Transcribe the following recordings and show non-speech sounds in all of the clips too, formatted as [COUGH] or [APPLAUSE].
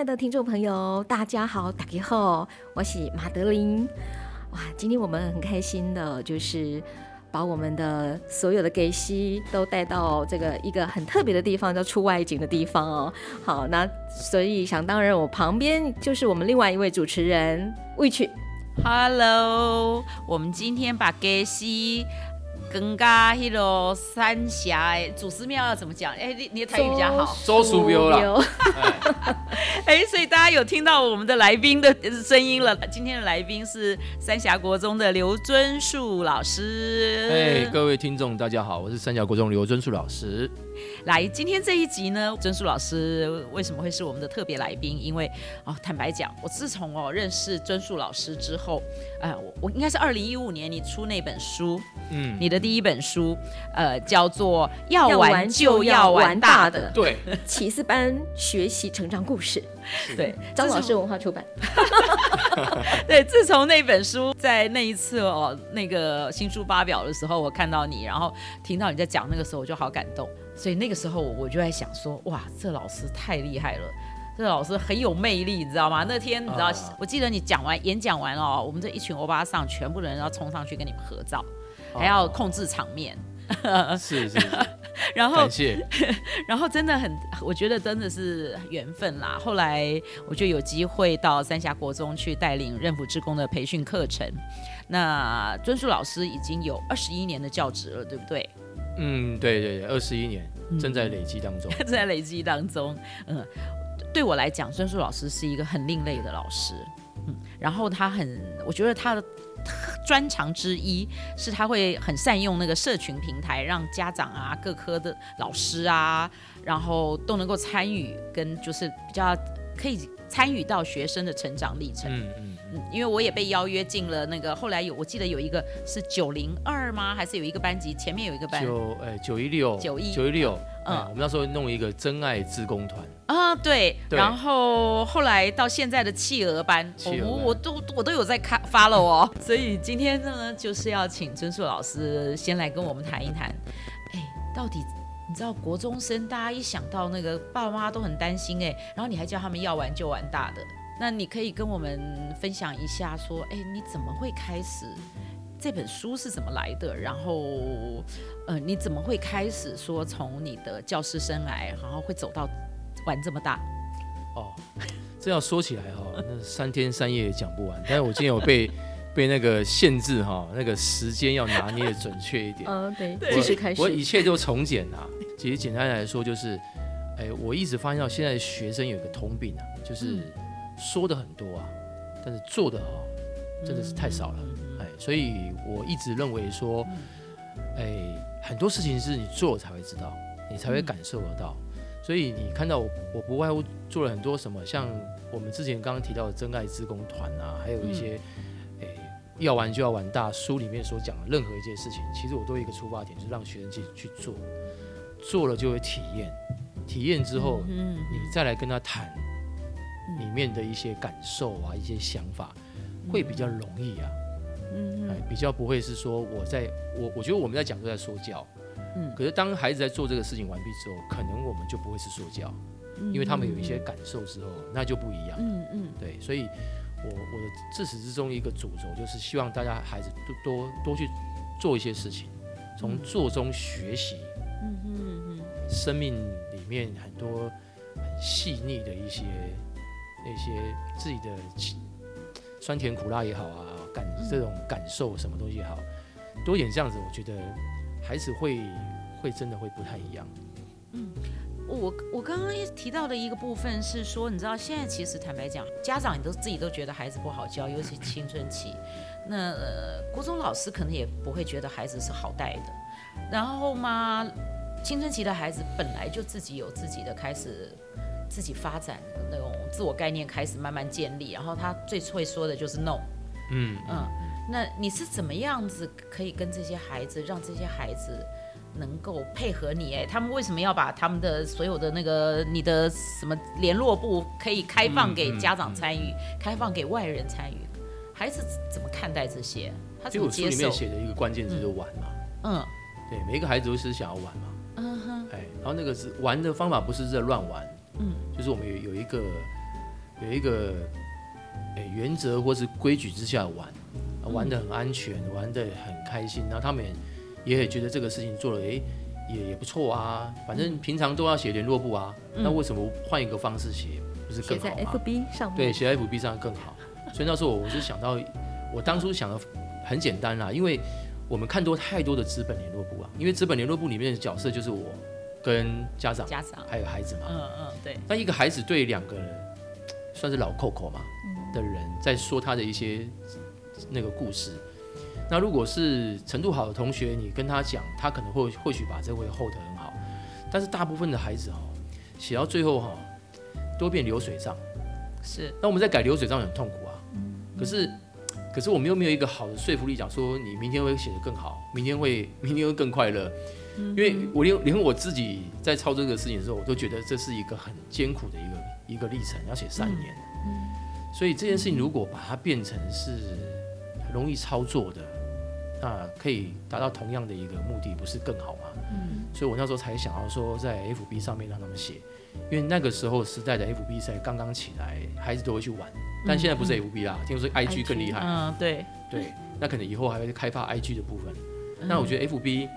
爱的听众朋友，大家好，大家好，我是马德琳。哇，今天我们很开心的，就是。把我们的所有的给西都带到这个一个很特别的地方，叫出外景的地方哦。好，那所以想当然，我旁边就是我们另外一位主持人 Witch。Hello，我们今天把给西。更加迄个三峡诶，祖师庙要怎么讲？哎，你你的台语比较好，周叔庙了。哎，所以大家有听到我们的来宾的声音了。今天的来宾是三峡国中的刘尊树老师。哎，各位听众大家好，我是三峡国中刘尊树老师。来，今天这一集呢，曾树老师为什么会是我们的特别来宾？因为哦，坦白讲，我自从哦认识曾树老师之后，哎、呃，我我应该是二零一五年你出那本书，嗯，你的第一本书，呃，叫做《要玩就要玩大的》，对，启司班学习成长故事，对，张老师文化出版，[LAUGHS] 对，自从那本书在那一次哦，那个新书发表的时候，我看到你，然后听到你在讲那个时候，我就好感动。所以那个时候我就在想说，哇，这老师太厉害了，这老师很有魅力，你知道吗？那天你知道，啊、我记得你讲完演讲完哦，我们这一群欧巴桑全部人要冲上去跟你们合照，还要控制场面。啊、是是，是。[LAUGHS] 然后。[LAUGHS] 然后真的很，我觉得真的是缘分啦。后来我就有机会到三峡国中去带领任辅职工的培训课程。那尊树老师已经有二十一年的教职了，对不对？嗯，对对对，二十一年正在累积当中，正 [LAUGHS] 在累积当中。嗯，对我来讲，孙树老师是一个很另类的老师。嗯，然后他很，我觉得他的专长之一是他会很善用那个社群平台，让家长啊、各科的老师啊，然后都能够参与，跟就是比较可以参与到学生的成长历程。嗯嗯。嗯，因为我也被邀约进了那个，后来有我记得有一个是九零二吗？还是有一个班级前面有一个班？九哎九一六九一九一六，嗯，我们那时候弄一个真爱自工团啊，对，对，然后后来到现在的企鹅班，企鹅班我我都我都有在看 follow 哦，所以今天呢就是要请尊树老师先来跟我们谈一谈，哎，到底你知道国中生大家一想到那个爸妈都很担心哎，然后你还叫他们要玩就玩大的。那你可以跟我们分享一下，说，哎，你怎么会开始这本书是怎么来的？然后，呃，你怎么会开始说从你的教师生来，然后会走到玩这么大？哦，[LAUGHS] 这要说起来哈、哦，那三天三夜也讲不完。但是我今天有被 [LAUGHS] 被那个限制哈、哦，那个时间要拿捏的准确一点。嗯，[LAUGHS] 对，继续开始。我一切都从简啊。其实简单来说就是，哎，我一直发现到现在学生有一个通病啊，就是。嗯说的很多啊，但是做的哦，真的是太少了，哎，所以我一直认为说，哎，很多事情是你做才会知道，你才会感受得到。所以你看到我，我不外乎做了很多什么，像我们之前刚刚提到的真爱志工团啊，还有一些，哎，要玩就要玩大书里面所讲的任何一件事情，其实我都有一个出发点，就是让学生去去做，做了就会体验，体验之后，嗯你再来跟他谈。里面的一些感受啊，一些想法，会比较容易啊，嗯，哎，比较不会是说我在我我觉得我们在讲都在说教，嗯，可是当孩子在做这个事情完毕之后，可能我们就不会是说教，因为他们有一些感受之后，那就不一样，嗯嗯，对，所以我我的自始至终一个主轴就是希望大家孩子多多多去做一些事情，从做中学习，嗯嗯嗯，生命里面很多很细腻的一些。那些自己的酸甜苦辣也好啊，感这种感受什么东西也好，多一点这样子，我觉得孩子会会真的会不太一样。嗯，我我刚刚提到的一个部分是说，你知道现在其实坦白讲，家长你都自己都觉得孩子不好教，尤其青春期，那、呃、国中老师可能也不会觉得孩子是好带的。然后嘛，青春期的孩子本来就自己有自己的开始。自己发展的那种自我概念开始慢慢建立，然后他最会说的就是 no，嗯嗯，那你是怎么样子可以跟这些孩子，让这些孩子能够配合你？哎，他们为什么要把他们的所有的那个你的什么联络部可以开放给家长参与，嗯嗯嗯、开放给外人参与？孩子怎么看待这些？他怎么接受？书里面写的一个关键字就玩嘛，嗯，对，每一个孩子都是想要玩嘛，嗯哼，哎，然后那个是玩的方法不是在乱玩。嗯，就是我们有有一个有一个诶、欸、原则或是规矩之下玩，玩的很安全，玩的很开心，然后他们也也觉得这个事情做了诶、欸、也也不错啊，反正平常都要写联络簿啊，嗯、那为什么换一个方式写不是更好吗？写在 FB 上面，对，写在 FB 上更好。所以那时候我是想到，我当初想的很简单啦，因为我们看多太多的资本联络簿啊，因为资本联络簿里面的角色就是我。跟家长、家长还有孩子嘛，嗯嗯，对。那一个孩子对两个人算是老扣扣嘛的人，在说他的一些那个故事。那如果是程度好的同学，你跟他讲，他可能会或许把这会 hold 得很好。但是大部分的孩子哈，写到最后哈，都变流水账。是。那我们在改流水账很痛苦啊。可是，可是我们又没有一个好的说服力，讲说你明天会写得更好，明天会明天会更快乐。因为我连连我自己在操作这个事情的时候，我都觉得这是一个很艰苦的一个一个历程，要写三年。所以这件事情如果把它变成是容易操作的，那可以达到同样的一个目的，不是更好吗？嗯。所以我那时候才想要说，在 FB 上面让他们写，因为那个时候时代的 FB 才刚刚起来，孩子都会去玩。但现在不是 FB 啦，听说 IG 更厉害。嗯，对对。那可能以后还会开发 IG 的部分。那我觉得 FB。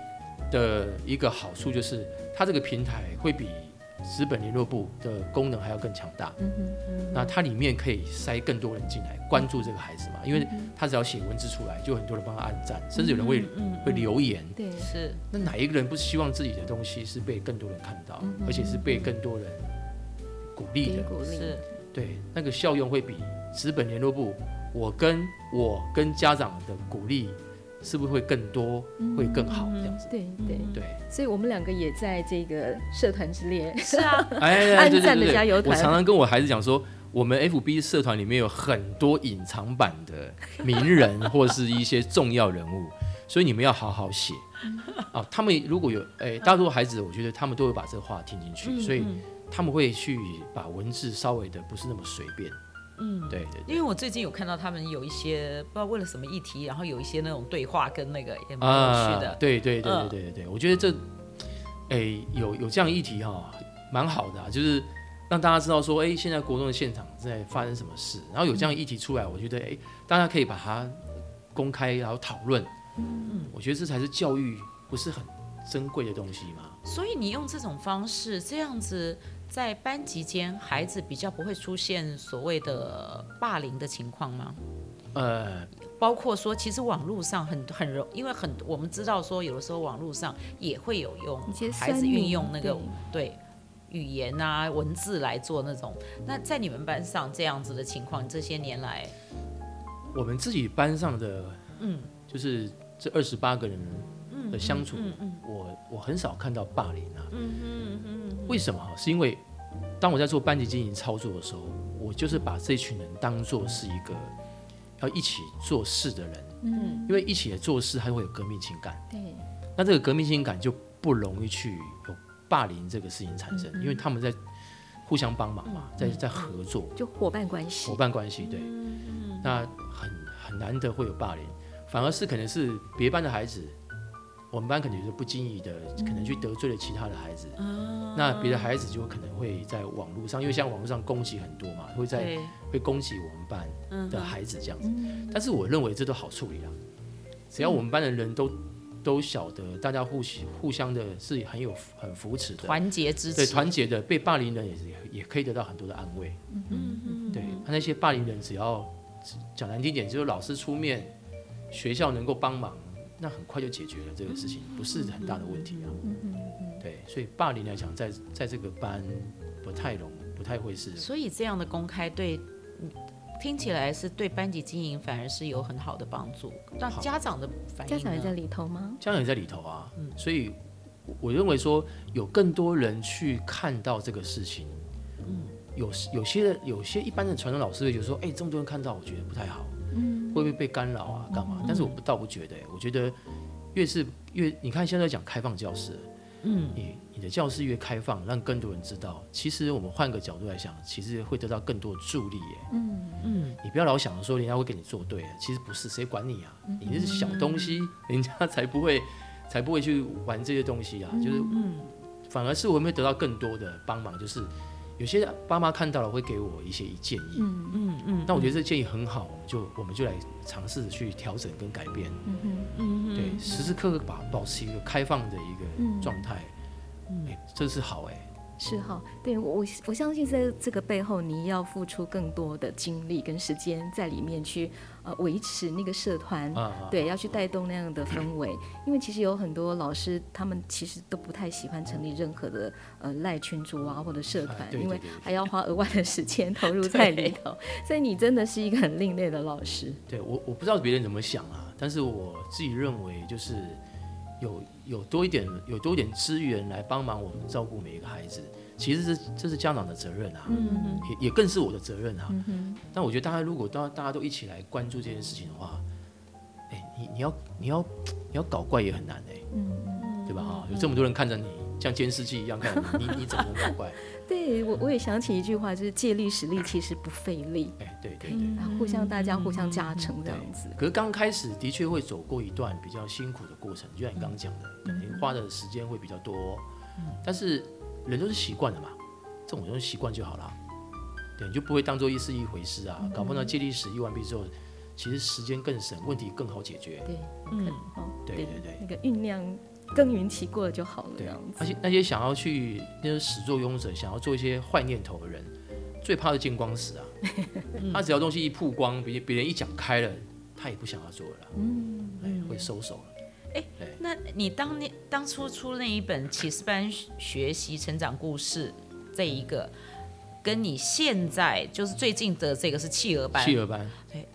的一个好处就是，它这个平台会比资本联络部的功能还要更强大。嗯嗯。那它里面可以塞更多人进来关注这个孩子嘛？因为他只要写文字出来，就很多人帮他按赞，甚至有人会会留言。对，是。那哪一个人不希望自己的东西是被更多人看到，而且是被更多人鼓励的？鼓励。是。对，那个效用会比资本联络部，我跟我跟家长的鼓励。是不是会更多，会更好这样子？对对对，所以我们两个也在这个社团之列。是啊，[LAUGHS] 哎，按赞的加油团。我常常跟我孩子讲说，我们 FB 社团里面有很多隐藏版的名人或是一些重要人物，[LAUGHS] 所以你们要好好写啊。他们如果有哎，大多数孩子，我觉得他们都会把这个话听进去，所以他们会去把文字稍微的不是那么随便。嗯，对，对对，因为我最近有看到他们有一些不知道为了什么议题，然后有一些那种对话跟那个也蛮有趣的。啊、对对对对对对对，嗯、我觉得这，哎，有有这样议题哈、哦，蛮好的、啊，就是让大家知道说，哎，现在国中的现场在发生什么事，然后有这样议题出来，我觉得哎，大家可以把它公开，然后讨论。嗯嗯，我觉得这才是教育，不是很珍贵的东西嘛？所以你用这种方式，这样子。在班级间，孩子比较不会出现所谓的霸凌的情况吗？呃，包括说，其实网络上很很容，因为很我们知道说，有的时候网络上也会有用孩子运用那个对，对语言啊文字来做那种。那在你们班上这样子的情况，这些年来，我们自己班上的嗯，就是这二十八个人的相处，嗯嗯，我我很少看到霸凌啊，嗯嗯嗯。为什么？是因为当我在做班级经营操作的时候，我就是把这群人当做是一个要一起做事的人。嗯，因为一起来做事，还会有革命情感。对，那这个革命情感就不容易去有霸凌这个事情产生，因为他们在互相帮忙嘛，在在合作，就伙伴关系。伙伴关系，对。那很很难得会有霸凌，反而是可能是别班的孩子。我们班可能就是不经意的，可能去得罪了其他的孩子，嗯、那别的孩子就可能会在网络上，因为像网络上攻击很多嘛，会在会攻击我们班的孩子这样子。嗯、但是我认为这都好处理啊，只要我们班的人都、嗯、都晓得，大家互互相的是很有很扶持的，团结支持，对团结的，被霸凌人也是也可以得到很多的安慰。嗯嗯，对，那那些霸凌人只要讲难听点，就是老师出面，学校能够帮忙。那很快就解决了这个事情，不是很大的问题啊。嗯嗯对，所以霸凌来讲，在在这个班不太容，不太会是。所以这样的公开对，听起来是对班级经营反而是有很好的帮助。那家长的反应，家长也在里头吗？家长也在里头啊。嗯，所以我认为说有更多人去看到这个事情，嗯有有些有些一般的传统老师会觉得说，哎，这么多人看到，我觉得不太好，嗯，会不会被干扰啊，干嘛？但是我不倒不觉得，我觉得越是越，你看现在讲开放教室，嗯，你你的教室越开放，让更多人知道，其实我们换个角度来想，其实会得到更多助力，耶，嗯嗯，你不要老想着说人家会跟你作对，其实不是，谁管你啊？你是小东西，人家才不会才不会去玩这些东西啊，就是，嗯，反而是我们会得到更多的帮忙，就是。有些爸妈看到了会给我一些建议，嗯嗯嗯，那我觉得这建议很好，就我们就来尝试去调整跟改变，嗯嗯嗯对，时时刻刻把保持一个开放的一个状态，嗯，哎，这是好哎。是哈，对我我相信在这个背后，你要付出更多的精力跟时间在里面去呃维持那个社团，对，要去带动那样的氛围。因为其实有很多老师，他们其实都不太喜欢成立任何的呃赖群组啊或者社团，因为还要花额外的时间投入在里头。所以你真的是一个很另类的老师。对我我不知道别人怎么想啊，但是我自己认为就是。有有多一点，有多一点资源来帮忙我们照顾每一个孩子，其实这这是家长的责任啊，也也更是我的责任啊。嗯、但我觉得大家如果大大家都一起来关注这件事情的话，哎、欸，你你要你要你要搞怪也很难哎、欸，嗯、对吧？哈，有这么多人看着你，像监视器一样看着你，[LAUGHS] 你你怎么能搞怪？[LAUGHS] 对我我也想起一句话，就是借力使力，其实不费力。哎，对对对，互相大家互相加成这样子。可是刚开始的确会走过一段比较辛苦的过程，就像你刚刚讲的，可能花的时间会比较多。但是人都是习惯的嘛，这种东西习惯就好了。对，你就不会当做一是一回事啊。搞不好借力使力完毕之后，其实时间更省，问题更好解决。对，嗯，对对对，那个酝酿。耕耘期过了就好了，这样子。而且那些想要去那些始作俑者，想要做一些坏念头的人，最怕的见光死啊！[LAUGHS] 他只要东西一曝光，别别人一讲开了，他也不想要做了，嗯，哎，会收手了。哎，那你当年当初出那一本启示班学习成长故事这一个，跟你现在就是最近的这个是企鹅班，企鹅班，对，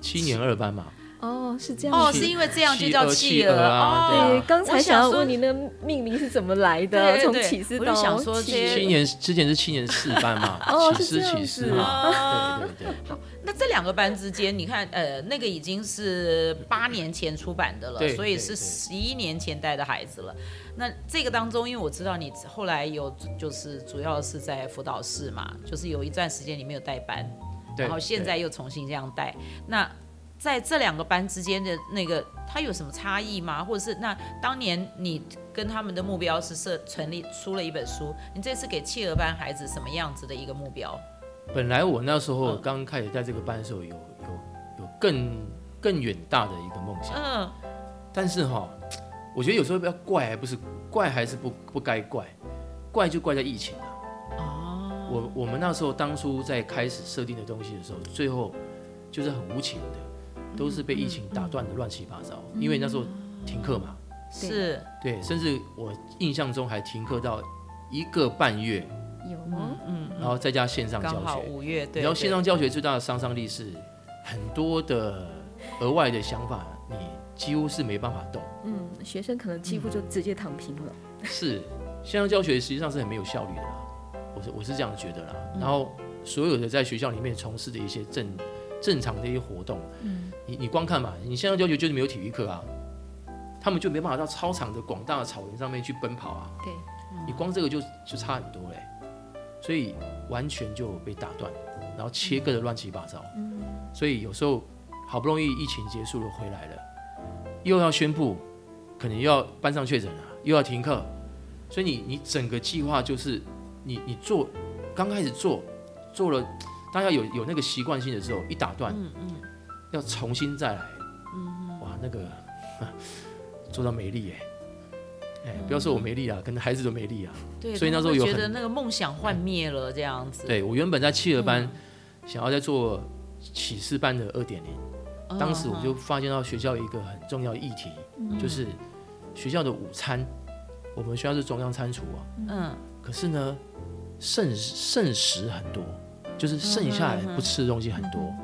七年二班嘛。哦，是这样哦，是因为这样就叫企鹅啊？对，刚才想要问你那命名是怎么来的？从启示到想说七年之前是七年四班嘛？启示启示嘛？对对对。好，那这两个班之间，你看，呃，那个已经是八年前出版的了，所以是十一年前带的孩子了。那这个当中，因为我知道你后来有就是主要是在辅导室嘛，就是有一段时间你没有带班，然后现在又重新这样带，那。在这两个班之间的那个，它有什么差异吗？或者是那当年你跟他们的目标是设成立出了一本书，你这次给企鹅班孩子什么样子的一个目标？本来我那时候刚开始在这个班的时候有，有有有更更远大的一个梦想。嗯。但是哈，我觉得有时候不要怪，还不是怪，还是不不该怪，怪就怪在疫情啊。哦。我我们那时候当初在开始设定的东西的时候，最后就是很无情的。都是被疫情打断的乱七八糟，因为那时候停课嘛，是，对，甚至我印象中还停课到一个半月，有吗？嗯，然后再加线上教学，五月，对，然后线上教学最大的杀伤力是很多的额外的想法，你几乎是没办法动，嗯，学生可能几乎就直接躺平了。是，线上教学实际上是很没有效率的啦，我是我是这样觉得啦。然后所有的在学校里面从事的一些正正常的一些活动，嗯。你你光看嘛，你现在要求就是没有体育课啊，他们就没办法到操场的广大的草原上面去奔跑啊。对，你光这个就就差很多嘞，所以完全就被打断，然后切割的乱七八糟。嗯，所以有时候好不容易疫情结束了回来了，又要宣布可能又要班上确诊了，又要停课，所以你你整个计划就是你你做刚开始做做了，大家有有那个习惯性的时候一打断，嗯嗯。要重新再来，嗯、哇，那个 [LAUGHS] 做到没力哎，哎，不要说我没力啊，可能孩子都没力啊。对，所以那时候有觉得那个梦想幻灭了这样子。对，我原本在企鹅班，想要在做启示班的二点零，当时我就发现到学校一个很重要的议题，嗯、就是学校的午餐，我们学校是中央餐厨啊，嗯，可是呢，剩剩食很多，就是剩下来不吃的东西很多。嗯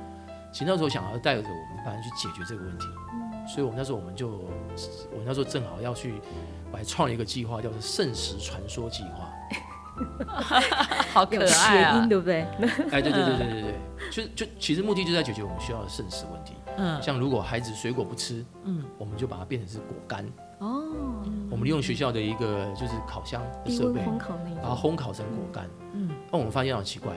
其实那时候想要带着我们班去解决这个问题，所以我们那时候我们就，我那时候正好要去，我还创了一个计划，叫做“圣食传说计划”。[LAUGHS] 好可爱啊，谐音对不对？哎，对对对对对对，就就其实目的就在解决我们学校的剩食问题。嗯，像如果孩子水果不吃，嗯，我们就把它变成是果干。哦，我们利用学校的一个就是烤箱的设备，把它烘烤成果干。嗯，那我们发现好奇怪，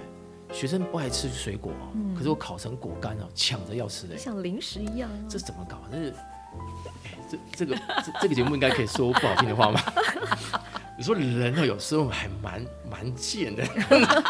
学生不爱吃水果，可是我烤成果干哦，抢着要吃的，像零食一样。啊这怎么搞？这是，这这个这这个节目应该可以说不好听的话吗？[LAUGHS] 你说人哦，有时候还蛮蛮贱的，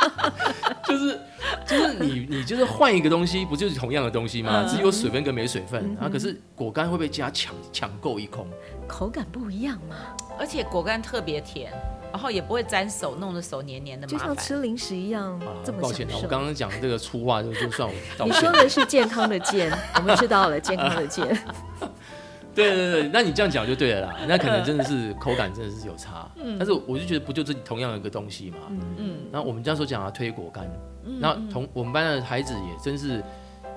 [LAUGHS] 就是就是你你就是换一个东西，不就是同样的东西吗？只有水分跟没水分，然后可是果干会被加抢抢购一空，口感不一样嘛，而且果干特别甜，然后也不会沾手，弄得手黏黏的，就像吃零食一样。这么抱歉，我刚刚讲的这个粗话就就算我道歉。你说的是健康的健，我们知道了健康的健。[LAUGHS] 对对对，那你这样讲就对了啦。那可能真的是口感真的是有差，嗯、但是我就觉得不就是同样的一个东西嘛。嗯，然后我们这样说讲啊，推果干，那、嗯、同我们班的孩子也真是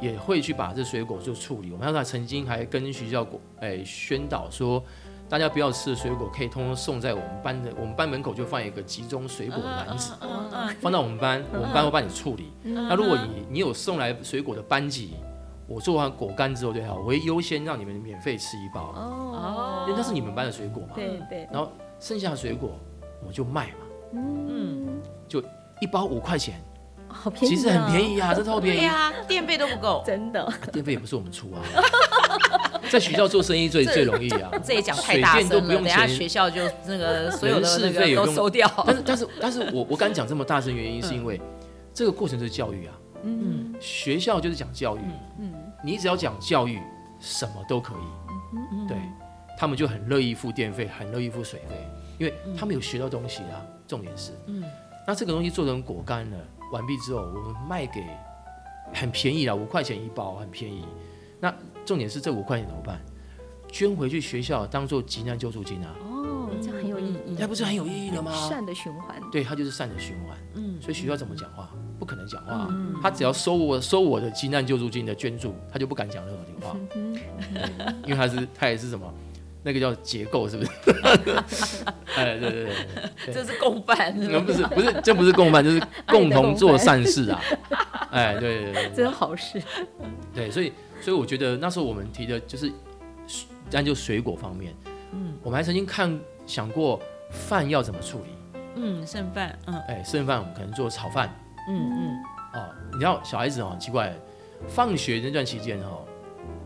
也会去把这水果就处理。我们还曾经还跟学校果哎宣导说，大家不要吃的水果可以通通送在我们班的，我们班门口就放一个集中水果篮子，放到我们班，我们班会帮你处理。那如果你你有送来水果的班级。我做完果干之后，对哈，我会优先让你们免费吃一包哦，因为那是你们班的水果嘛。对对。然后剩下的水果我就卖嘛，嗯，就一包五块钱，好便宜，其实很便宜啊，这超便宜啊，电费都不够，真的。电费也不是我们出啊，在学校做生意最最容易啊。[LAUGHS] 这也讲太大声了，都不用钱，等下学校就那个所有的那个都收掉。但是但是但是我我敢讲这么大声，原因是因为这个过程就是教育啊。嗯，学校就是讲教育。嗯，你只要讲教育，什么都可以。嗯，对，他们就很乐意付电费，很乐意付水费，因为他们有学到东西啊。重点是，嗯，那这个东西做成果干了，完毕之后，我们卖给很便宜啊，五块钱一包，很便宜。那重点是这五块钱怎么办？捐回去学校当做急难救助金啊。哦，这样很有意义。那不是很有意义的吗？善的循环。对，它就是善的循环。嗯，所以学校怎么讲话？不可能讲话，他只要收我收我的急难救助金的捐助，他就不敢讲任何的话，嗯因为他是他也是什么，那个叫结构是不是？[LAUGHS] 哎，对对对，这是共犯，不是不是，这不是共犯，就是共同做善事啊！哎，对对对，这是好事。对，所以所以我觉得那时候我们提的就是，单就水果方面，嗯，我们还曾经看想过饭要怎么处理，嗯，剩饭，嗯，哎，剩饭我们可能做炒饭。嗯嗯，哦，你知道小孩子哦，很奇怪，放学那段期间哦，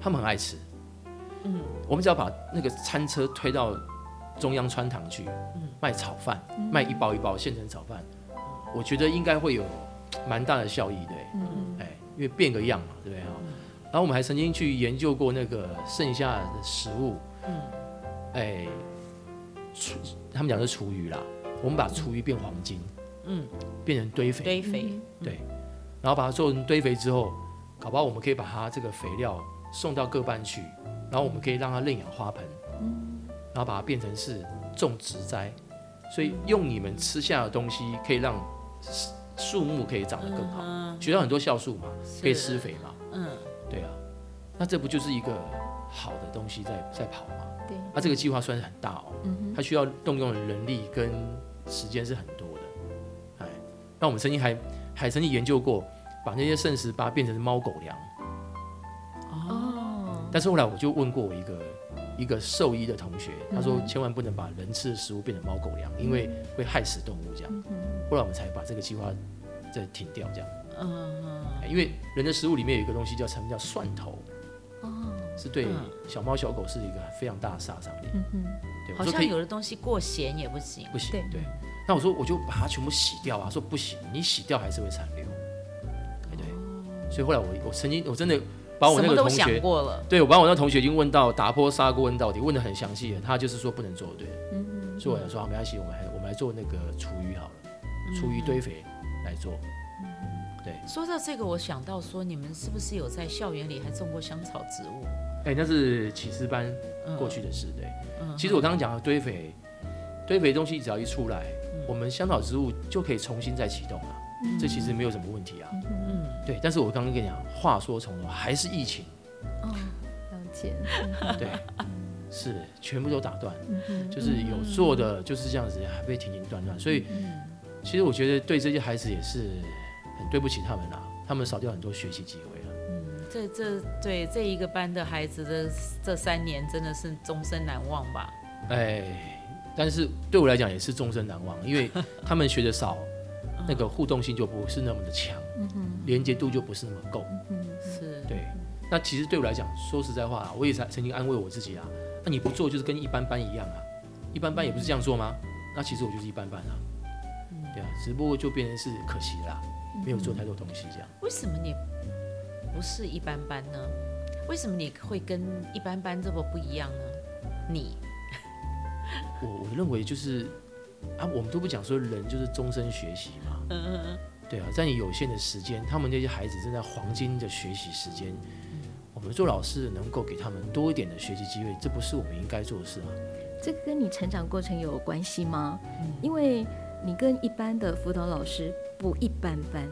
他们很爱吃。嗯，我们只要把那个餐车推到中央穿堂去，嗯，卖炒饭，卖一包一包现成炒饭，我觉得应该会有蛮大的效益，对，嗯嗯，哎，因为变个样嘛，对不对？啊？然后我们还曾经去研究过那个剩下的食物，嗯，哎，厨，他们讲的是厨余啦，我们把厨余变黄金。嗯，变成堆肥，堆肥，对，然后把它做成堆肥之后，搞不好我们可以把它这个肥料送到各班去，然后我们可以让它认养花盆，嗯，然后把它变成是种植栽，所以用你们吃下的东西可以让树木可以长得更好。学到很多酵素嘛，可以施肥嘛，嗯，对啊，那这不就是一个好的东西在在跑吗？对，那这个计划算是很大哦，它需要动用的人力跟时间是很多的。哎那我们曾经还还曾经研究过，把那些圣食把它变成猫狗粮。哦。但是后来我就问过我一个一个兽医的同学，他说千万不能把人吃的食物变成猫狗粮，因为会害死动物这样。后来我们才把这个计划再停掉这样。嗯。因为人的食物里面有一个东西叫什么叫蒜头。哦。是对小猫小狗是一个非常大的杀伤力。嗯嗯。对。好像有的东西过咸也不行。不行。对。那我说我就把它全部洗掉啊，说不行，你洗掉还是会残留，对对。所以后来我我曾经我真的把我那个同学，对我把我那同学已经问到打破砂锅问到底，问的很详细了，他就是说不能做，对。嗯嗯。所以我想说啊，没关系，我们还我们来做那个厨余好了，厨余堆肥来做。嗯。对。说到这个，我想到说，你们是不是有在校园里还种过香草植物？哎，那是启司班过去的事，对。嗯。其实我刚刚讲的堆肥，堆肥东西只要一出来。我们香草植物就可以重新再启动了，嗯、这其实没有什么问题啊。嗯，对。但是我刚刚跟你讲，话说从头还是疫情。哦，了解。[LAUGHS] 对，是全部都打断，嗯、就是有做的就是这样子，还被停停断断。所以其实我觉得对这些孩子也是很对不起他们啊，他们少掉很多学习机会了。嗯，这这对这一个班的孩子的这三年真的是终身难忘吧？哎，但是对我来讲也是终身难忘，因为他们学的少，[LAUGHS] 那个互动性就不是那么的强，嗯哼，连接度就不是那么够，嗯，是对。那其实对我来讲，说实在话，我也曾曾经安慰我自己啊，那你不做就是跟一般班一样啊，一般班也不是这样做吗？那其实我就是一般般啊，对啊，只不过就变成是可惜啦，没有做太多东西这样。为什么你不是一般般呢？为什么你会跟一般般这么不一样呢？你，我我认为就是啊，我们都不讲说人就是终身学习嘛，嗯嗯嗯，对啊，在你有限的时间，他们这些孩子正在黄金的学习时间。我们做老师能够给他们多一点的学习机会，这不是我们应该做的事吗？这个跟你成长过程有关系吗？嗯、因为你跟一般的辅导老师不一般般。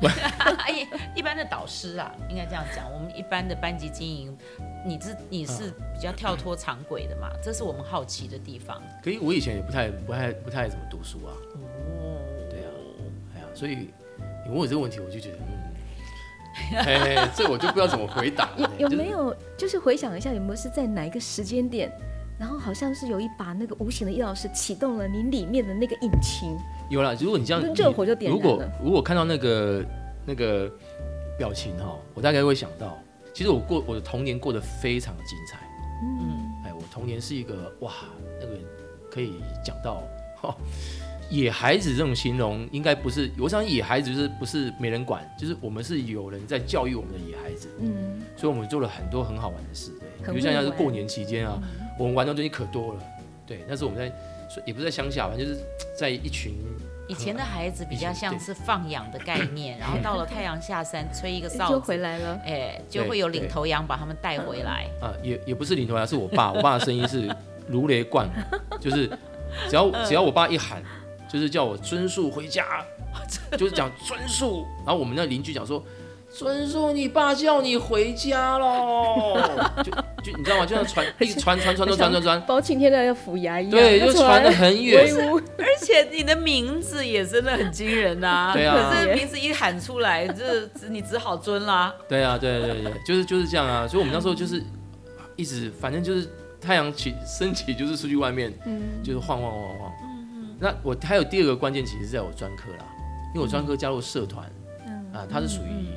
[LAUGHS] 一般的导师啊，应该这样讲。我们一般的班级经营，你这你是比较跳脱常轨的嘛？啊、这是我们好奇的地方。可以，我以前也不太不太不太怎么读书啊。哦，对啊，哎呀，所以你问我这个问题，我就觉得。哎，这我就不知道怎么回答。有有没有就是回想一下，有没有是在哪一个时间点，然后好像是有一把那个无形的钥匙启动了你里面的那个引擎？有了，如果你这样，热火就点燃了。如果如果看到那个那个表情哈，我大概会想到，其实我过我的童年过得非常的精彩。嗯，哎，我童年是一个哇，那个可以讲到哈。野孩子这种形容应该不是，我想野孩子就是不是没人管，就是我们是有人在教育我们的野孩子。嗯，所以我们做了很多很好玩的事，对，比如像像是过年期间啊，嗯、我们玩的东西可多了，对，那是我们在，也不是在乡下，反正就是在一群。以前的孩子比较像是放养的概念，然后到了太阳下山，吹一个哨子就回来了，哎，就会有领头羊把他们带回来。啊，也也不是领头羊，是我爸，我爸的声音是如雷贯耳，就是只要只要我爸一喊。就是叫我尊树回家，就是讲尊树，然后我们那邻居讲说，尊树，你爸叫你回家喽，就就你知道吗？就像传 [LAUGHS] 一传传传传传传传，包青天的要府衙一样，对，就传的很远。[LAUGHS] 而且你的名字也真的很惊人呐，[LAUGHS] 对啊，可是名字一喊出来，这你只好尊啦。对啊，对对对，就是就是这样啊。所以我们那时候就是一直，反正就是太阳起升起，就是出去外面，嗯就是晃晃晃晃嗯。那我还有第二个关键，其实是在我专科啦，因为我专科加入社团，嗯啊，它是属于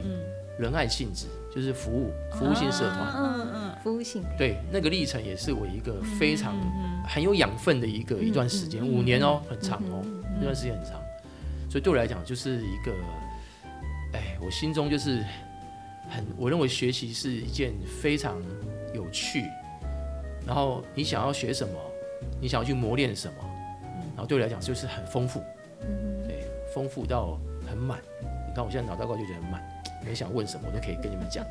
仁爱性质，就是服务服务性社团，嗯嗯，服务性，对，那个历程也是我一个非常很有养分的一个一段时间，五年哦，很长哦，那段时间很长，所以对我来讲就是一个，哎，我心中就是很，我认为学习是一件非常有趣，然后你想要学什么，你想要去磨练什么。然后对我来讲就是很丰富，对，丰富到很满。你看我现在脑袋瓜就觉得很满，没想问什么我都可以跟你们讲，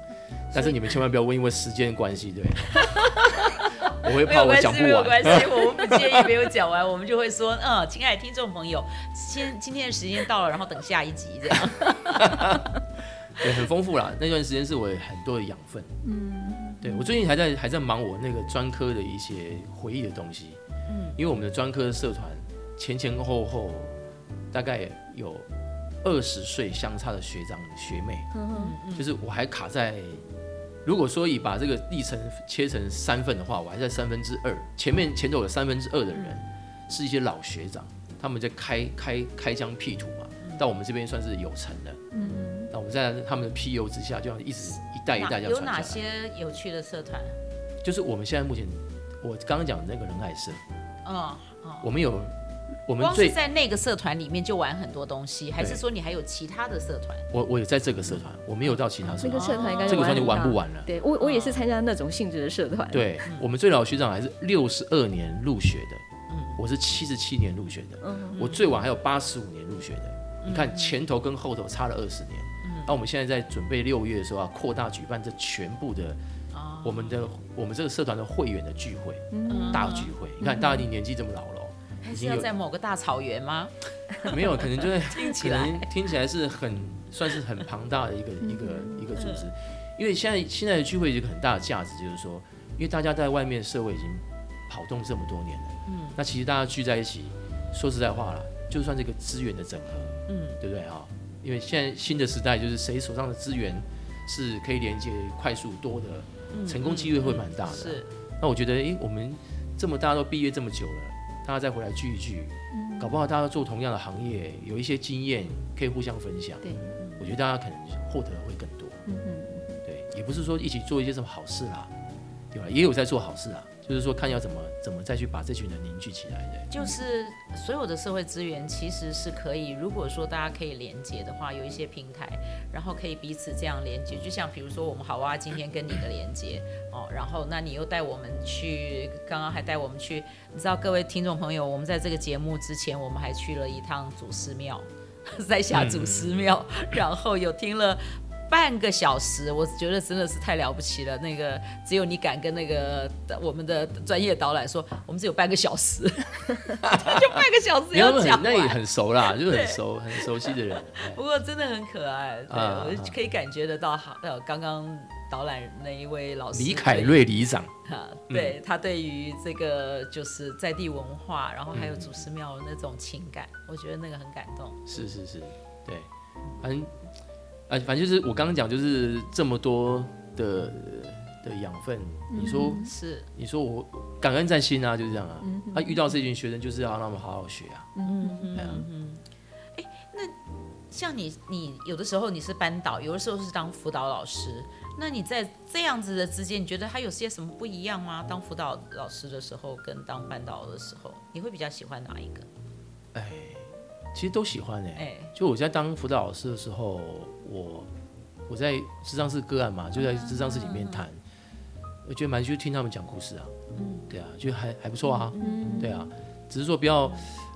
但是你们千万不要问，因为时间关系，对。[LAUGHS] 我会怕我讲不完。没有关系，没有关系，我们不介意没有讲完，我们就会说，嗯，亲爱的听众朋友，先今天的时间到了，然后等下一集这样。[LAUGHS] 对，很丰富啦，那段时间是我很多的养分。嗯，对我最近还在还在忙我那个专科的一些回忆的东西。嗯，因为我们的专科的社团。前前后后大概有二十岁相差的学长学妹，就是我还卡在，如果说以把这个历程切成三份的话，我还在三分之二，前面前头有三分之二的人是一些老学长，他们在开开开疆辟土嘛，到我们这边算是有成的，嗯，那我们在他们的庇佑之下，就要一直一代一代这样传。有哪些有趣的社团？就是我们现在目前我刚刚讲的那个仁爱社，嗯，我们有。我们光是在那个社团里面就玩很多东西，还是说你还有其他的社团？我我有在这个社团，我没有到其他社团。那个社团应该这个社团就玩不完了。对我我也是参加那种性质的社团。对我们最老学长还是六十二年入学的，我是七十七年入学的，我最晚还有八十五年入学的。你看前头跟后头差了二十年。那我们现在在准备六月的时候啊，扩大举办这全部的我们的我们这个社团的会员的聚会，大聚会。你看大家年纪这么老了。还是要在某个大草原吗？[LAUGHS] 没有，可能就是 [LAUGHS] 听起来听起来是很算是很庞大的一个一个一个组织，因为现在现在的聚会有一个很大的价值，就是说，因为大家在外面社会已经跑动这么多年了，嗯，那其实大家聚在一起，说实在话了，就算这个资源的整合，嗯，对不对哈？因为现在新的时代就是谁手上的资源是可以连接快速多的，成功机会会蛮大的。是。那我觉得，哎，我们这么大家都毕业这么久了，大家再回来聚一聚，搞不好大家做同样的行业，有一些经验可以互相分享。对。我觉得大家可能获得会更多。嗯嗯。对，也不是说一起做一些什么好事啦，对吧？也有在做好事啊。就是说，看要怎么怎么再去把这群人凝聚起来的。就是所有的社会资源其实是可以，如果说大家可以连接的话，有一些平台，然后可以彼此这样连接。就像比如说我们好哇今天跟你的连接哦，然后那你又带我们去，刚刚还带我们去，你知道各位听众朋友，我们在这个节目之前，我们还去了一趟祖师庙，在下祖师庙，然后有听了。半个小时，我觉得真的是太了不起了。那个只有你敢跟那个我们的专业导览说，我们只有半个小时，[LAUGHS] 就半个小时要讲。那也很熟啦，就是很熟、很熟悉的人。[LAUGHS] 不过真的很可爱，对，我可以感觉得到。呃，刚刚导览那一位老师李凯瑞里长，哈，对他对于这个就是在地文化，然后还有祖师庙的那种情感，我觉得那个很感动。是是是，对，反正。哎，反正就是我刚刚讲，就是这么多的的养分。你说是？你说我感恩在心啊，就是这样啊。他遇到这群学生，就是要让他们好好学啊。嗯嗯嗯。哎，那像你，你有的时候你是班导，有的时候是当辅导老师。那你在这样子的之间，你觉得他有些什么不一样吗？当辅导老师的时候跟当班导的时候，你会比较喜欢哪一个？哎。其实都喜欢哎、欸，就我在当辅导老师的时候，我我在智商室个案嘛，就在智商室里面谈，我觉得蛮去听他们讲故事啊，嗯，对啊，就还还不错啊，嗯，对啊，只是说不要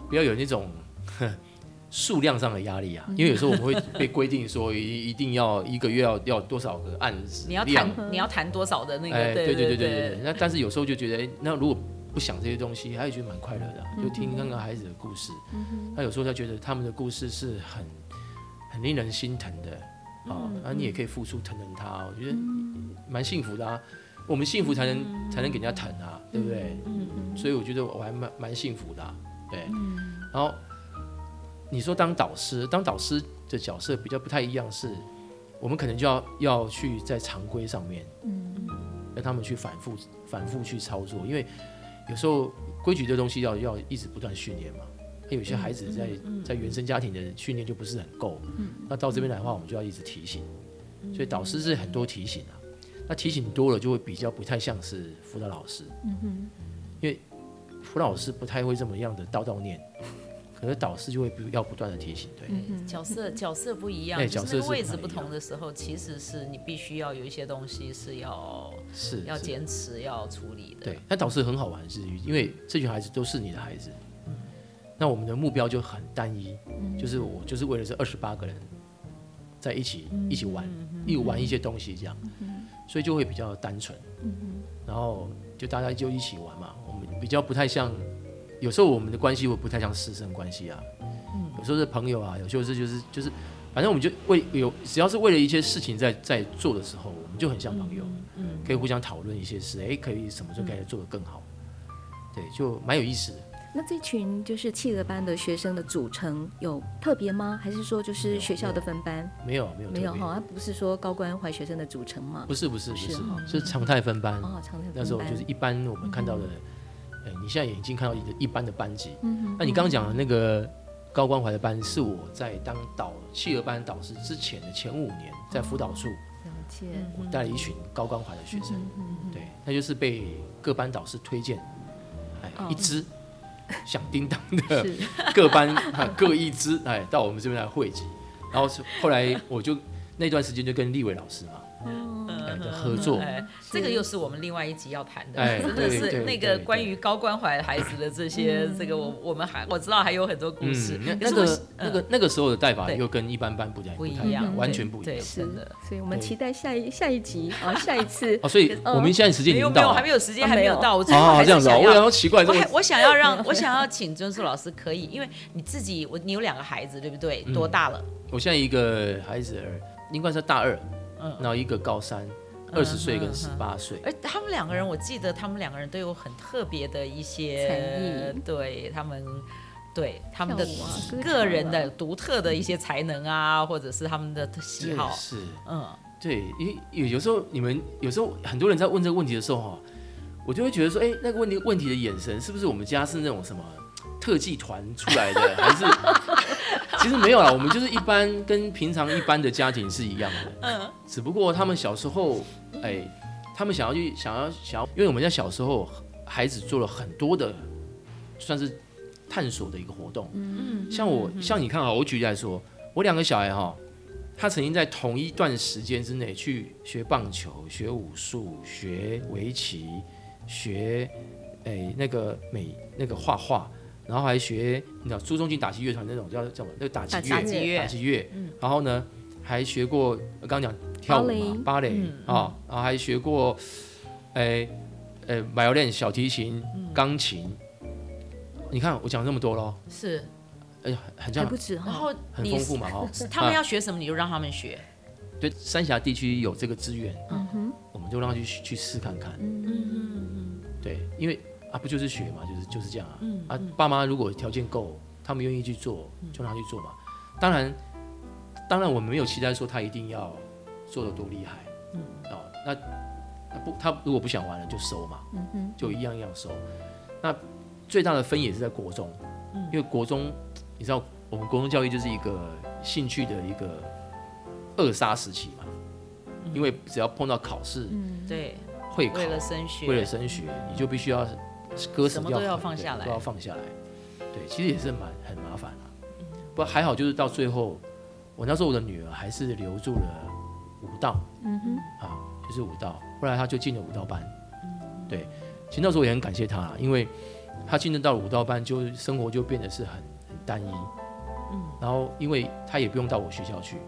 不要有那种数量上的压力啊，因为有时候我们会被规定说一一定要一个月要要多少个案子，你要谈你要谈多少的那个，对对对对对，那但是有时候就觉得，那如果不想这些东西，他也觉得蛮快乐的，就听那个孩子的故事。他有时候他觉得他们的故事是很很令人心疼的啊，然后你也可以付出疼疼他，我觉得蛮幸福的啊。我们幸福才能才能给人家疼啊，对不对？所以我觉得我还蛮蛮幸福的，对。然后你说当导师，当导师的角色比较不太一样，是我们可能就要要去在常规上面，让他们去反复反复去操作，因为。有时候规矩这东西要要一直不断训练嘛，他有些孩子在在原生家庭的训练就不是很够，那到这边来的话，我们就要一直提醒，所以导师是很多提醒啊，那提醒多了就会比较不太像是辅导老师，因为辅导老师不太会这么样的叨叨念。可是导师就会不要不断的提醒，对，角色角色不一样，就是那个位置不同的时候，其实是你必须要有一些东西是要是要坚持要处理的。对，但导师很好玩，是因为这群孩子都是你的孩子，那我们的目标就很单一，就是我就是为了这二十八个人在一起一起玩，一起玩一些东西这样，所以就会比较单纯，然后就大家就一起玩嘛，我们比较不太像。有时候我们的关系会不太像师生关系啊，嗯有时候是朋友啊，有时候是就是就是，反正我们就为有只要是为了一些事情在在做的时候，我们就很像朋友，嗯，可以互相讨论一些事，哎，可以什么时候该做得更好，对，就蛮有意思的。那这群就是企鹅班的学生的组成有特别吗？还是说就是学校的分班？没有没有没有哈，不是说高关怀学生的组成吗？不是不是不是，是常态分班。哦，常态分班。那时候就是一般我们看到的。哎，你现在已经看到一个一般的班级，那你刚刚讲的那个高关怀的班，是我在当导企鹅班导师之前的前五年，在辅导处，我带了一群高关怀的学生，对，那就是被各班导师推荐，哎，一支 [LAUGHS] 响叮当的各班各一支，哎，到我们这边来汇集，然后后来我就那段时间就跟立伟老师嘛。的合作，这个又是我们另外一集要谈的，真的是那个关于高关怀孩子的这些，这个我我们还我知道还有很多故事。那个那个那个时候的带法又跟一般般不太不一样，完全不一样。是的，所以我们期待下一下一集啊，下一次。哦，所以我们现在时间已经到，没有，还没有时间，还没有到。我最后还是想要，我奇怪，我我想要让 [LAUGHS] 我想要请尊树老师可以，因为你自己我你有两个孩子对不对？多大了？我现在一个孩子应该是大二，然后一个高三。二十岁跟十八岁，而他们两个人，我记得他们两个人都有很特别的一些才艺，对他们对他们的个人的独特的一些才能啊，或者是他们的喜好。是，嗯，对，因为有有时候你们有时候很多人在问这个问题的时候哈，我就会觉得说，哎，那个问题问题的眼神是不是我们家是那种什么特技团出来的，[LAUGHS] 还是其实没有啦，我们就是一般跟平常一般的家庭是一样的，嗯，只不过他们小时候，哎，他们想要去想要想要，因为我们家小时候孩子做了很多的，算是。探索的一个活动，嗯，像我，像你看啊，我举例来说，我两个小孩哈，他曾经在同一段时间之内去学棒球、学武术、学围棋、学诶那个美那个画画，然后还学你知道朱中庆打击乐团那种叫叫什么？那个打击乐。打击乐，打击乐，然后呢还学过刚刚讲跳舞嘛芭蕾。啊，然后还学过诶诶 violin 小提琴、钢琴。你看我讲这么多喽，是，哎呀，很这样，不止，然后很丰富嘛哈。他们要学什么，你就让他们学。对，三峡地区有这个资源，嗯哼，我们就让他去去试看看。嗯嗯嗯对，因为啊，不就是学嘛，就是就是这样啊。啊，爸妈如果条件够，他们愿意去做，就让他去做嘛。当然，当然我们没有期待说他一定要做的多厉害。嗯。哦，那他不，他如果不想玩了，就收嘛。嗯哼。就一样一样收。那。最大的分也是在国中，因为国中，你知道，我们国中教育就是一个兴趣的一个扼杀时期嘛，因为只要碰到考试，嗯对，会考，为了升学，为了升学，你就必须要割什么，都要放下来，都要放下来，对，其实也是蛮很麻烦啊。不过还好，就是到最后，我那时候我的女儿还是留住了舞蹈，嗯哼，啊，就是舞蹈，后来她就进了舞蹈班，对，其实那时候我也很感谢她，因为。她进入到了舞蹈班，就生活就变得是很很单一，嗯，然后因为她也不用到我学校去，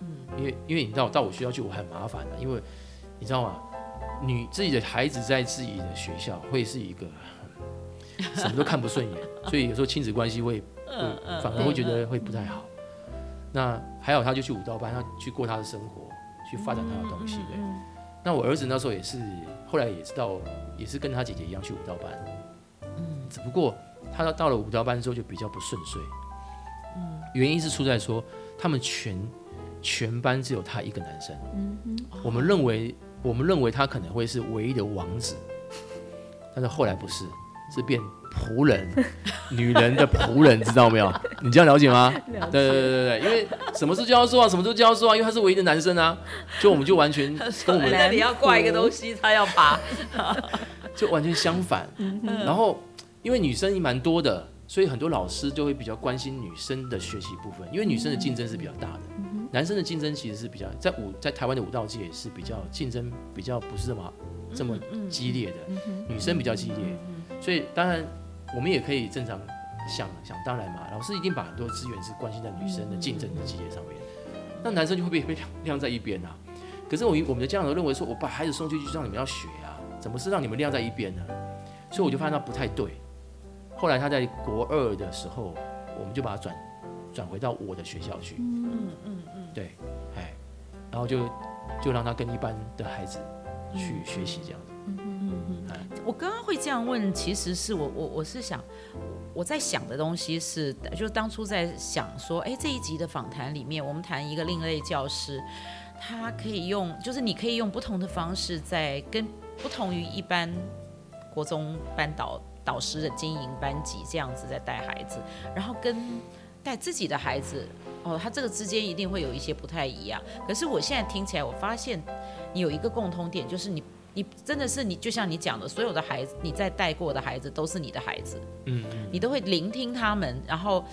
嗯，因为因为你知道到我学校去我很麻烦的，因为你知道吗？女自己的孩子在自己的学校会是一个什么都看不顺眼，所以有时候亲子关系会，嗯，反而会觉得会不太好。那还好，他就去舞蹈班，他去过他的生活，去发展他的东西，对。那我儿子那时候也是，后来也知道，也是跟他姐姐一样去舞蹈班。只不过他到了舞蹈班之后就比较不顺遂，嗯，原因是出在说他们全全班只有他一个男生，我们认为我们认为他可能会是唯一的王子，但是后来不是，是变仆人，[LAUGHS] 女人的仆人，知道没有？你这样了解吗？了解。对对对对对，因为什么事就要做啊，什么都就要做啊，因为他是唯一的男生啊，就我们就完全 [LAUGHS] 跟我们那里要挂一个东西，他要拔，[LAUGHS] 就完全相反，然后。因为女生也蛮多的，所以很多老师就会比较关心女生的学习部分。因为女生的竞争是比较大的，男生的竞争其实是比较在舞在台湾的舞蹈界是比较竞争比较不是这么这么激烈的，女生比较激烈。所以当然我们也可以正常想想当然嘛，老师一定把很多资源是关心在女生的竞争的激烈上面，那男生就会被被晾晾在一边啊。可是我我们的家长都认为说，我把孩子送出去就让你们要学啊，怎么是让你们晾在一边呢？所以我就发现他不太对。后来他在国二的时候，我们就把他转转回到我的学校去。嗯嗯嗯，嗯对，哎，然后就就让他跟一般的孩子去学习这样子。嗯嗯嗯嗯。哎，我刚刚会这样问，其实是我我我是想我在想的东西是，就是当初在想说，哎，这一集的访谈里面，我们谈一个另类教师，他可以用，就是你可以用不同的方式，在跟不同于一般国中班导。导师的经营班级这样子在带孩子，然后跟带自己的孩子哦，他这个之间一定会有一些不太一样。可是我现在听起来，我发现你有一个共通点，就是你你真的是你，就像你讲的，所有的孩子你在带过的孩子都是你的孩子，嗯，你都会聆听他们，然后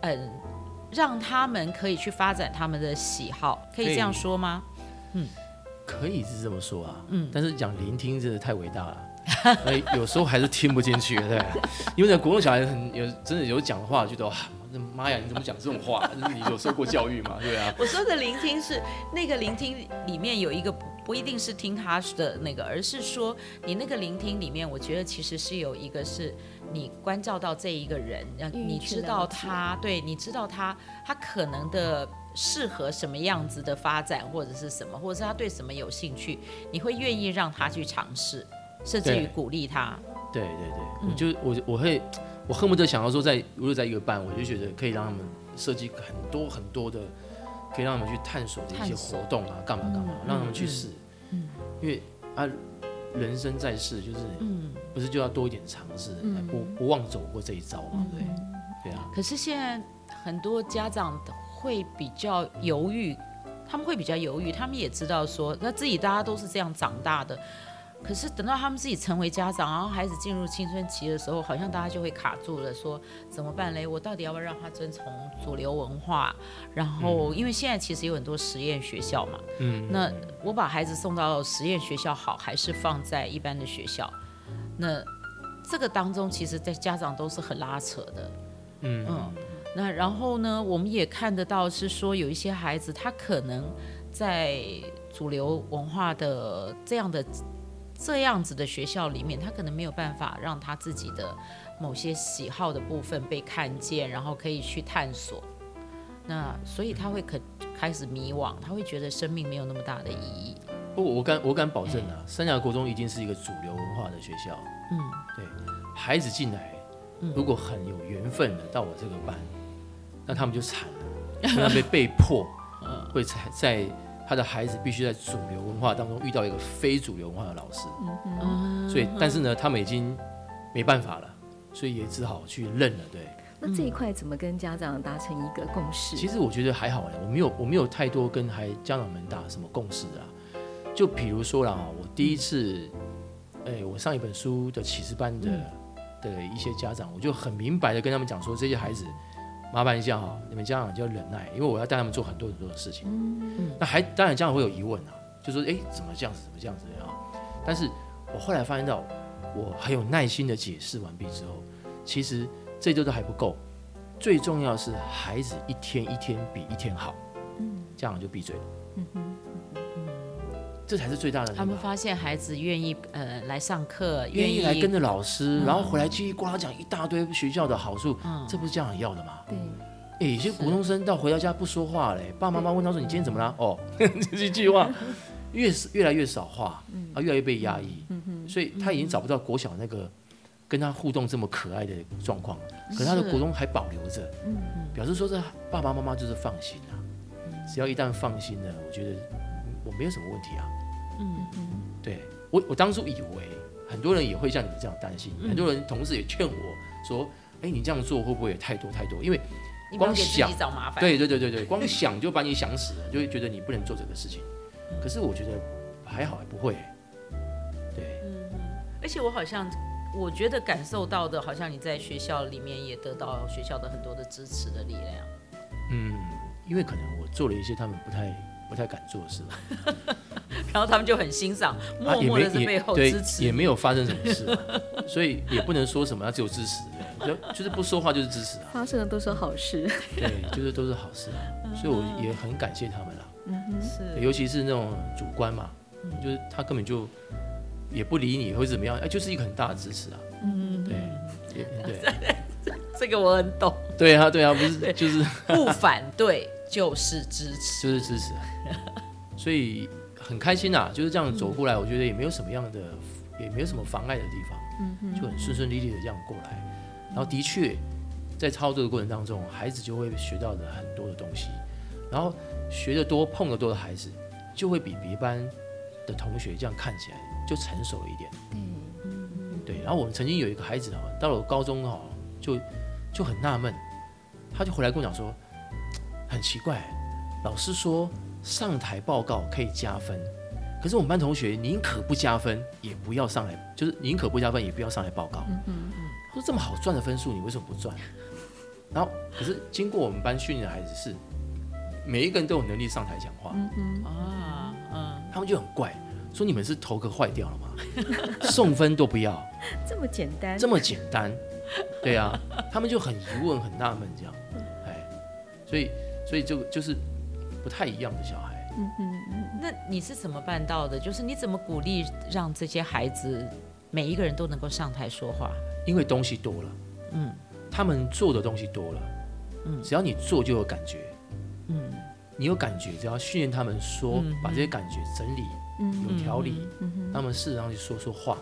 嗯，让他们可以去发展他们的喜好，可以这样说吗？嗯，可以是这么说啊，嗯，但是讲聆听真的太伟大了。[LAUGHS] 哎，有时候还是听不进去，对，因为在，国中小孩很有真的有讲的话，觉得哇，妈呀，你怎么讲这种话？就 [LAUGHS] 是你有受过教育吗？对啊。我说的聆听是那个聆听里面有一个不不一定是听他的那个，而是说你那个聆听里面，我觉得其实是有一个是你关照到这一个人，让你知道他，对，你知道他他可能的适合什么样子的发展，或者是什么，或者是他对什么有兴趣，你会愿意让他去尝试。甚至于鼓励他，对对对，我就我我会我恨不得想要说，在如果在一个班，我就觉得可以让他们设计很多很多的，可以让他们去探索的一些活动啊，干嘛干嘛，让他们去试。嗯，因为啊，人生在世就是，嗯，不是就要多一点尝试，不不忘走过这一遭嘛，对，对啊。可是现在很多家长会比较犹豫，他们会比较犹豫，他们也知道说，那自己大家都是这样长大的。可是等到他们自己成为家长，然后孩子进入青春期的时候，好像大家就会卡住了，说怎么办嘞？我到底要不要让他遵从主流文化？然后，因为现在其实有很多实验学校嘛，嗯，那我把孩子送到实验学校好，还是放在一般的学校？那这个当中，其实在家长都是很拉扯的，嗯嗯。那然后呢，我们也看得到是说有一些孩子，他可能在主流文化的这样的。这样子的学校里面，他可能没有办法让他自己的某些喜好的部分被看见，然后可以去探索。那所以他会可开始迷惘，他会觉得生命没有那么大的意义。不，我敢我敢保证啊，欸、三峡国中一定是一个主流文化的学校。嗯，对，孩子进来，如果很有缘分的到我这个班，那他们就惨了，[LAUGHS] 他们被被迫会在在。他的孩子必须在主流文化当中遇到一个非主流文化的老师，嗯、所以但是呢，他们已经没办法了，所以也只好去认了。对，那这一块怎么跟家长达成一个共识？其实我觉得还好，我没有我没有太多跟孩家长们打什么共识啊。就比如说啦，我第一次，哎、欸，我上一本书的启示班的的一些家长，我就很明白的跟他们讲说，这些孩子。麻烦一下哈，你们家长就要忍耐，因为我要带他们做很多很多的事情。嗯，那还当然家长会有疑问啊，就说哎，怎么这样子，怎么这样子啊？但是我后来发现到，我很有耐心的解释完毕之后，其实这都都还不够，最重要是孩子一天一天比一天好，嗯，家长就闭嘴了。嗯哼。这才是最大的。他们发现孩子愿意呃来上课，愿意来跟着老师，嗯、然后回来叽里呱啦讲一大堆学校的好处，嗯、这不是家长要的吗？对。哎，有些国中生到回到家不说话嘞，爸爸妈妈问他说：“你今天怎么了？”哦，[LAUGHS] 这一句话 [LAUGHS] 越越来越少话，啊，越来越被压抑。嗯哼。所以他已经找不到国小那个跟他互动这么可爱的状况，可是他的国中还保留着，表示说这爸爸妈妈就是放心啊。只要一旦放心了，我觉得我没有什么问题啊。嗯嗯，对我我当初以为很多人也会像你们这样担心，嗯、很多人同事也劝我说，哎，你这样做会不会也太多太多？因为光想找麻烦，对对对对对，光想就把你想死了，就会觉得你不能做这个事情。可是我觉得还好，还不会。对，嗯，而且我好像我觉得感受到的，好像你在学校里面也得到学校的很多的支持的力量。嗯，因为可能我做了一些他们不太不太敢做的事。[LAUGHS] 然后他们就很欣赏，默默的在背后支持，也，也，也没有发生什么事，啊，所以也不能说什么，他只有支持，就就是不说话就是支持啊。发生的都是好事，对，就是都是好事啊，所以我也很感谢他们啦。嗯哼，是，尤其是那种主观嘛，就是他根本就也不理你或者怎么样，哎，就是一个很大的支持啊。嗯，对，对，[LAUGHS] 这个我很懂。对啊，对啊，不是就是 [LAUGHS] 不反对就是支持，就是支持，[LAUGHS] 所以。很开心呐、啊，就是这样走过来，我觉得也没有什么样的，也没有什么妨碍的地方，嗯，就很顺顺利利的这样过来。然后的确，在操作的过程当中，孩子就会学到的很多的东西，然后学的多、碰的多的孩子，就会比别班的同学这样看起来就成熟了一点。嗯，对。然后我们曾经有一个孩子啊，到了高中哈，就就很纳闷，他就回来跟我讲说，很奇怪，老师说。上台报告可以加分，可是我们班同学宁可不加分，也不要上来，就是宁可不加分，也不要上来报告。嗯嗯嗯。他说这么好赚的分数，你为什么不赚？然后，可是经过我们班训练的孩子是，每一个人都有能力上台讲话。嗯嗯啊嗯。他们就很怪，说你们是头壳坏掉了吗？[LAUGHS] 送分都不要。[LAUGHS] 这么简单。这么简单。对啊，他们就很疑问、很纳闷这样。哎，所以，所以就就是。不太一样的小孩，嗯嗯嗯，那你是怎么办到的？就是你怎么鼓励让这些孩子每一个人都能够上台说话？因为东西多了，嗯，他们做的东西多了，嗯，只要你做就有感觉，嗯，你有感觉，只要训练他们说，嗯、把这些感觉整理，嗯，有条理，嗯，他们事实上去说说话，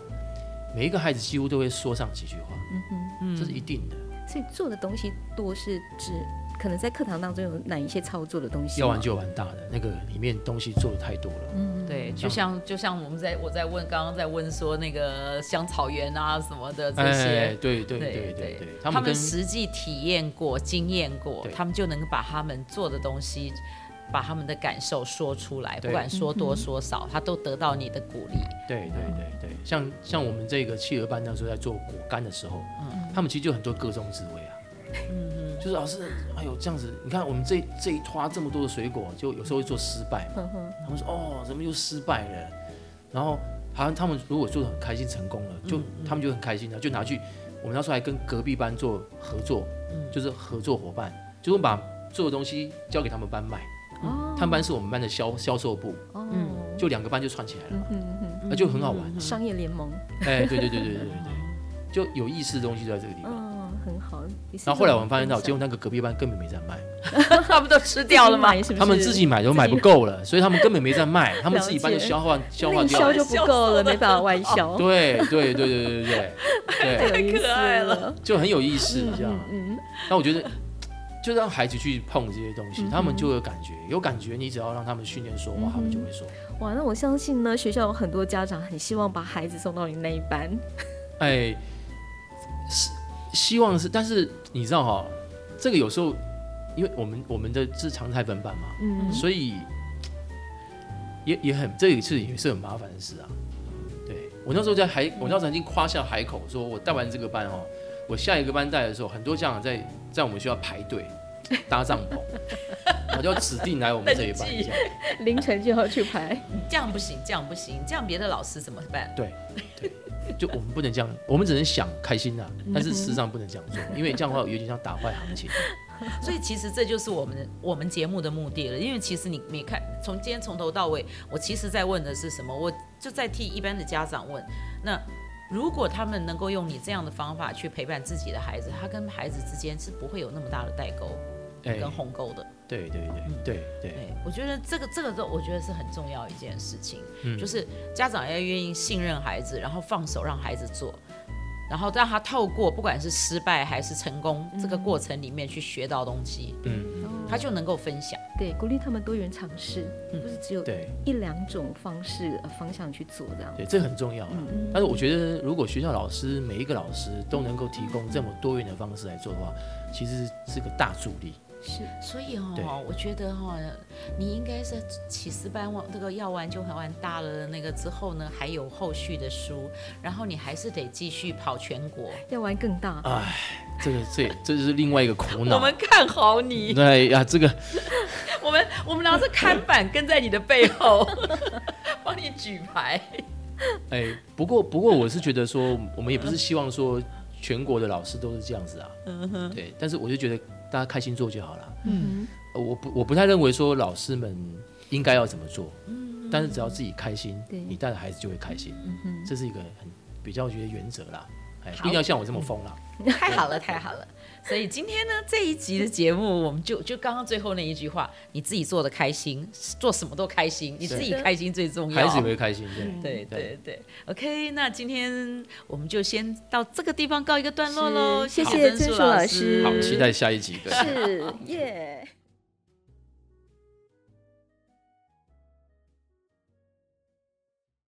每一个孩子几乎都会说上几句话，嗯哼，这是一定的。所以做的东西多是指可能在课堂当中有哪一些操作的东西？要玩就玩大的，那个里面东西做的太多了。嗯，对，就像就像我们在我在问刚刚在问说那个香草园啊什么的这些，哎、对对对对对，对，他们实际体验过、经验过，他们就能把他们做的东西。把他们的感受说出来，不管说多说少，他都得到你的鼓励。对对对对，像像我们这个企鹅班那时候在做果干的时候，嗯，他们其实就很多各种滋味啊。嗯嗯，就是老师，哎呦这样子，你看我们这这一拖这么多的水果，就有时候会做失败嘛。他们说哦，怎么又失败了？然后好像他们如果做的很开心成功了，就他们就很开心了，就拿去我们那时候还跟隔壁班做合作，就是合作伙伴，就是把做的东西交给他们班卖。他们班是我们班的销销售部，嗯，就两个班就串起来了嘛，嗯嗯，那就很好玩，商业联盟，哎，对对对对对对对，就有意思的东西就在这个地方，嗯，很好。然后后来我们发现到，结果那个隔壁班根本没在卖，他们都吃掉了嘛，他们自己买都买不够了，所以他们根本没在卖，他们自己班就消化消化掉，销就不够了，没办法外销。[LAUGHS] 对对对对对对对，太可爱了，就很有意思这样。嗯，那我觉得。就让孩子去碰这些东西，嗯、他们就有感觉，有感觉，你只要让他们训练说话，嗯、他们就会说。哇，那我相信呢，学校有很多家长很希望把孩子送到你那一班。哎，是希望是，但是你知道哈、哦，这个有时候，因为我们我们的是常态分班嘛，嗯，所以也也很这一次也是很麻烦的事啊。对，我那时候在海，我那时候曾经夸下海口，说我带完这个班哦。我下一个班带的时候，很多家长在在我们学校排队搭帐篷，[LAUGHS] 我就指定来我们这一班，[LAUGHS] 凌晨就要去排。这样不行，这样不行，这样别的老师怎么办？对对，就我们不能这样，我们只能想开心呐、啊，但是事实上不能这样做，因为这样的话有点像打坏行情。[LAUGHS] 所以其实这就是我们我们节目的目的了，因为其实你你看，从今天从头到尾，我其实在问的是什么？我就在替一般的家长问，那。如果他们能够用你这样的方法去陪伴自己的孩子，他跟孩子之间是不会有那么大的代沟跟鸿沟的。对对对对对对，我觉得这个这个都我觉得是很重要一件事情，就是家长要愿意信任孩子，然后放手让孩子做。然后让他透过不管是失败还是成功这个过程里面去学到东西，嗯，他就能够分享，对，鼓励他们多元尝试，不是只有一两种方式方向去做这样，对，这很重要。但是我觉得，如果学校老师每一个老师都能够提供这么多元的方式来做的话，其实是个大助力。是，所以哦，我觉得哈、哦，你应该是起司班往这个要玩就很玩大了那个之后呢，还有后续的书，然后你还是得继续跑全国，要玩更大。哎，这个这这就是另外一个苦恼。我们看好你。对呀，这个 [LAUGHS] 我们我们拿着看板跟在你的背后，[LAUGHS] 帮你举牌。哎，不过不过我是觉得说，我们也不是希望说全国的老师都是这样子啊。嗯哼。对，但是我就觉得。大家开心做就好了。嗯，我不我不太认为说老师们应该要怎么做。嗯，但是只要自己开心，对你带的孩子就会开心。嗯哼，这是一个很比较觉得原则啦。哎，不一定要像我这么疯啦。太好了，太好了。所以今天呢，这一集的节目，我们就就刚刚最后那一句话，你自己做的开心，做什么都开心，你自己开心最重要。孩子也会开心，对对对对。OK，那今天我们就先到这个地方告一个段落喽。谢谢曾树老师，好，期待下一集。是耶。